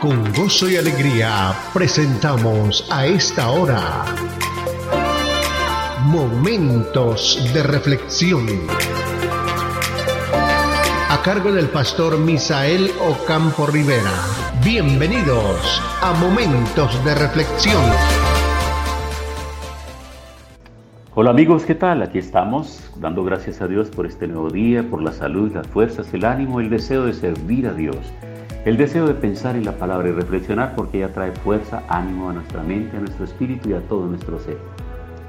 Con gozo y alegría presentamos a esta hora Momentos de Reflexión. A cargo del pastor Misael Ocampo Rivera. Bienvenidos a Momentos de Reflexión. Hola amigos, ¿qué tal? Aquí estamos dando gracias a Dios por este nuevo día, por la salud, las fuerzas, el ánimo, el deseo de servir a Dios, el deseo de pensar en la palabra y reflexionar porque ella trae fuerza, ánimo a nuestra mente, a nuestro espíritu y a todo nuestro ser.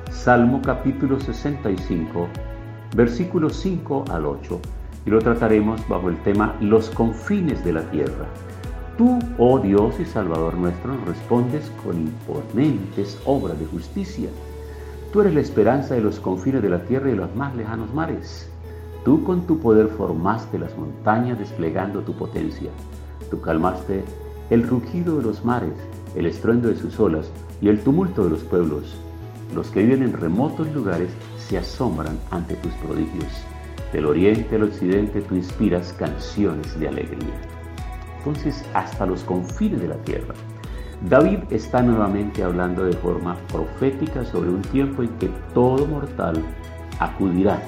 Salmo capítulo 65, versículos 5 al 8, y lo trataremos bajo el tema Los confines de la tierra. Tú, oh Dios y Salvador nuestro, respondes con imponentes obras de justicia Tú eres la esperanza de los confines de la tierra y de los más lejanos mares. Tú con tu poder formaste las montañas desplegando tu potencia. Tú calmaste el rugido de los mares, el estruendo de sus olas y el tumulto de los pueblos. Los que viven en remotos lugares se asombran ante tus prodigios. Del oriente al occidente tú inspiras canciones de alegría. Entonces, hasta los confines de la tierra, David está nuevamente hablando de forma profética sobre un tiempo en que todo mortal acudirá,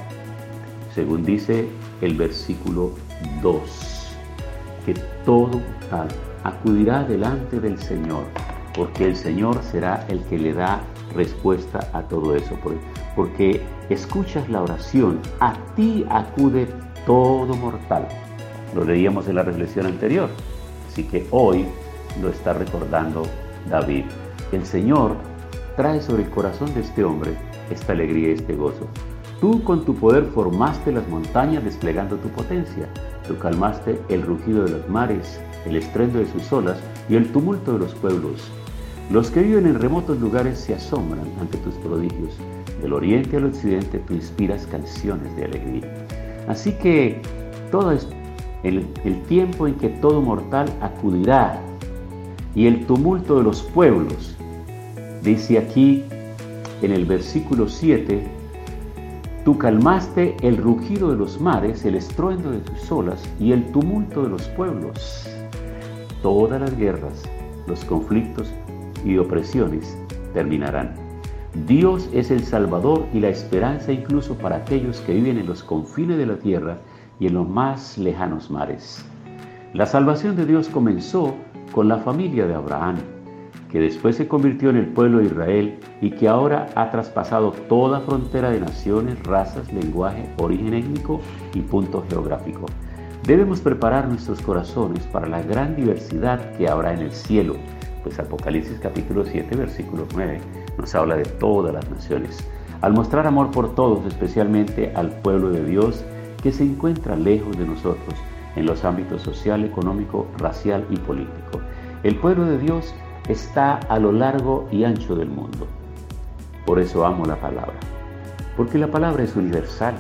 según dice el versículo 2, que todo mortal acudirá delante del Señor, porque el Señor será el que le da respuesta a todo eso, porque escuchas la oración, a ti acude todo mortal. Lo leíamos en la reflexión anterior, así que hoy lo está recordando David. El Señor trae sobre el corazón de este hombre esta alegría y este gozo. Tú con tu poder formaste las montañas desplegando tu potencia. Tú calmaste el rugido de los mares, el estruendo de sus olas y el tumulto de los pueblos. Los que viven en remotos lugares se asombran ante tus prodigios. Del oriente al occidente tú inspiras canciones de alegría. Así que todo es el, el tiempo en que todo mortal acudirá y el tumulto de los pueblos. Dice aquí en el versículo 7, tú calmaste el rugido de los mares, el estruendo de tus olas y el tumulto de los pueblos. Todas las guerras, los conflictos y opresiones terminarán. Dios es el Salvador y la esperanza incluso para aquellos que viven en los confines de la tierra y en los más lejanos mares. La salvación de Dios comenzó con la familia de Abraham, que después se convirtió en el pueblo de Israel y que ahora ha traspasado toda frontera de naciones, razas, lenguaje, origen étnico y punto geográfico. Debemos preparar nuestros corazones para la gran diversidad que habrá en el cielo, pues Apocalipsis capítulo 7 versículo 9 nos habla de todas las naciones. Al mostrar amor por todos, especialmente al pueblo de Dios que se encuentra lejos de nosotros, en los ámbitos social, económico, racial y político. El pueblo de Dios está a lo largo y ancho del mundo. Por eso amo la palabra, porque la palabra es universal.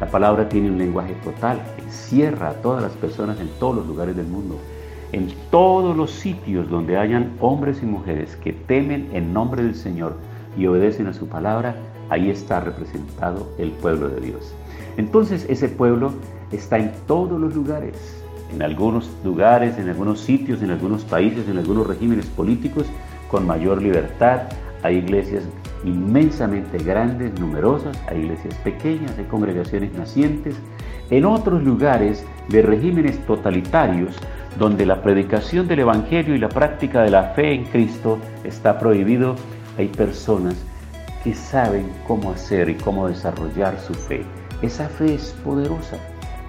La palabra tiene un lenguaje total, encierra a todas las personas en todos los lugares del mundo, en todos los sitios donde hayan hombres y mujeres que temen en nombre del Señor y obedecen a su palabra, ahí está representado el pueblo de Dios. Entonces ese pueblo está en todos los lugares, en algunos lugares, en algunos sitios, en algunos países, en algunos regímenes políticos con mayor libertad. Hay iglesias inmensamente grandes, numerosas, hay iglesias pequeñas, hay congregaciones nacientes. En otros lugares de regímenes totalitarios, donde la predicación del Evangelio y la práctica de la fe en Cristo está prohibido, hay personas que saben cómo hacer y cómo desarrollar su fe. Esa fe es poderosa.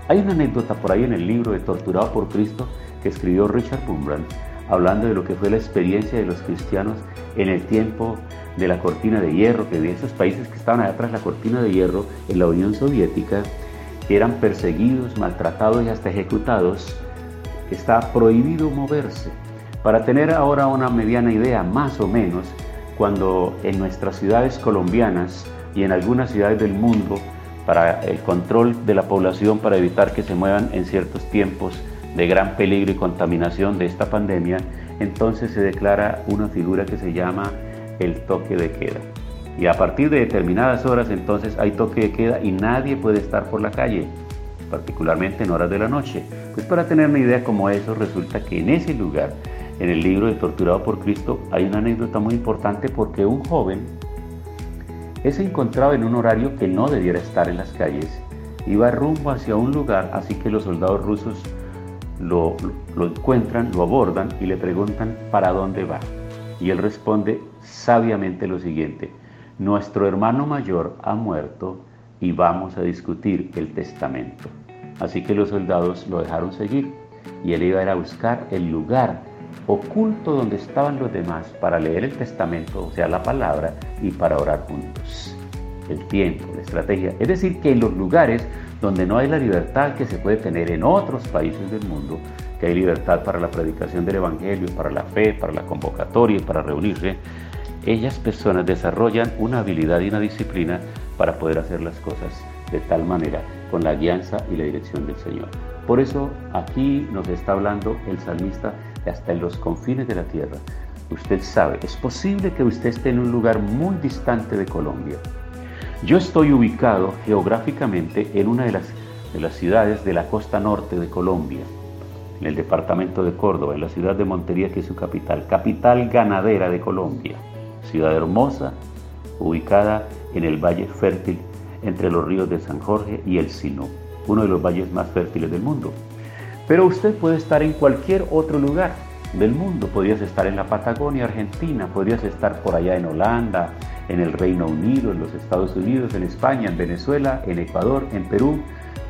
Hay una anécdota por ahí en el libro de Torturado por Cristo que escribió Richard Bumbrand, hablando de lo que fue la experiencia de los cristianos en el tiempo de la cortina de hierro, que de esos países que estaban allá atrás la cortina de hierro en la Unión Soviética, eran perseguidos, maltratados y hasta ejecutados, está prohibido moverse. Para tener ahora una mediana idea, más o menos, cuando en nuestras ciudades colombianas y en algunas ciudades del mundo para el control de la población para evitar que se muevan en ciertos tiempos de gran peligro y contaminación de esta pandemia, entonces se declara una figura que se llama el toque de queda. Y a partir de determinadas horas entonces hay toque de queda y nadie puede estar por la calle. particularmente en horas de la noche. Pues para tener una idea como eso, resulta que en ese lugar, en el libro de Torturado por Cristo, hay una anécdota muy importante porque un joven es encontrado en un horario que no debiera estar en las calles, iba rumbo hacia un lugar, así que los soldados rusos lo, encuentran, lo abordan y le preguntan para dónde va. Y él responde sabiamente lo siguiente, nuestro hermano mayor ha muerto y vamos a discutir el testamento. Así que los soldados lo dejaron seguir y él iba a ir a buscar el lugar oculto donde estaban los demás para leer el testamento, o sea, la palabra, y para orar juntos. El tiempo, la estrategia. Es decir, que en los lugares donde no hay la libertad que se puede tener en otros países del mundo, que hay libertad para la predicación del Evangelio, para la fe, para la convocatoria y para reunirse, ellas personas desarrollan una habilidad y una disciplina para poder hacer las cosas de tal manera, con la guianza y la dirección del Señor. Por eso aquí nos está hablando el salmista hasta en los confines de la tierra. Usted sabe, es posible que usted esté en un lugar muy distante de Colombia. Yo estoy ubicado geográficamente en una de las, de las ciudades de la costa norte de Colombia, en el departamento de Córdoba, en la ciudad de Montería, que es su capital, capital ganadera de Colombia, ciudad hermosa, ubicada en el valle fértil entre los ríos de San Jorge y el Sinú, uno de los valles más fértiles del mundo. Pero usted puede estar en cualquier otro lugar del mundo. Podrías estar en la Patagonia, Argentina, podrías estar por allá en Holanda, en el Reino Unido, en los Estados Unidos, en España, en Venezuela, en Ecuador, en Perú,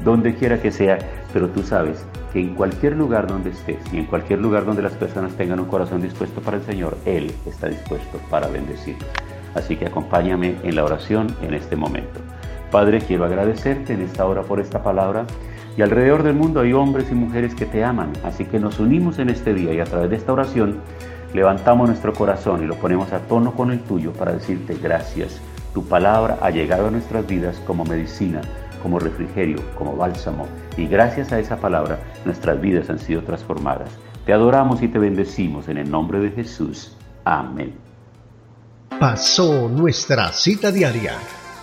donde quiera que sea. Pero tú sabes que en cualquier lugar donde estés y en cualquier lugar donde las personas tengan un corazón dispuesto para el Señor, Él está dispuesto para bendecirlos. Así que acompáñame en la oración en este momento. Padre, quiero agradecerte en esta hora por esta palabra. Y alrededor del mundo hay hombres y mujeres que te aman. Así que nos unimos en este día y a través de esta oración levantamos nuestro corazón y lo ponemos a tono con el tuyo para decirte gracias. Tu palabra ha llegado a nuestras vidas como medicina, como refrigerio, como bálsamo. Y gracias a esa palabra nuestras vidas han sido transformadas. Te adoramos y te bendecimos en el nombre de Jesús. Amén. Pasó nuestra cita diaria.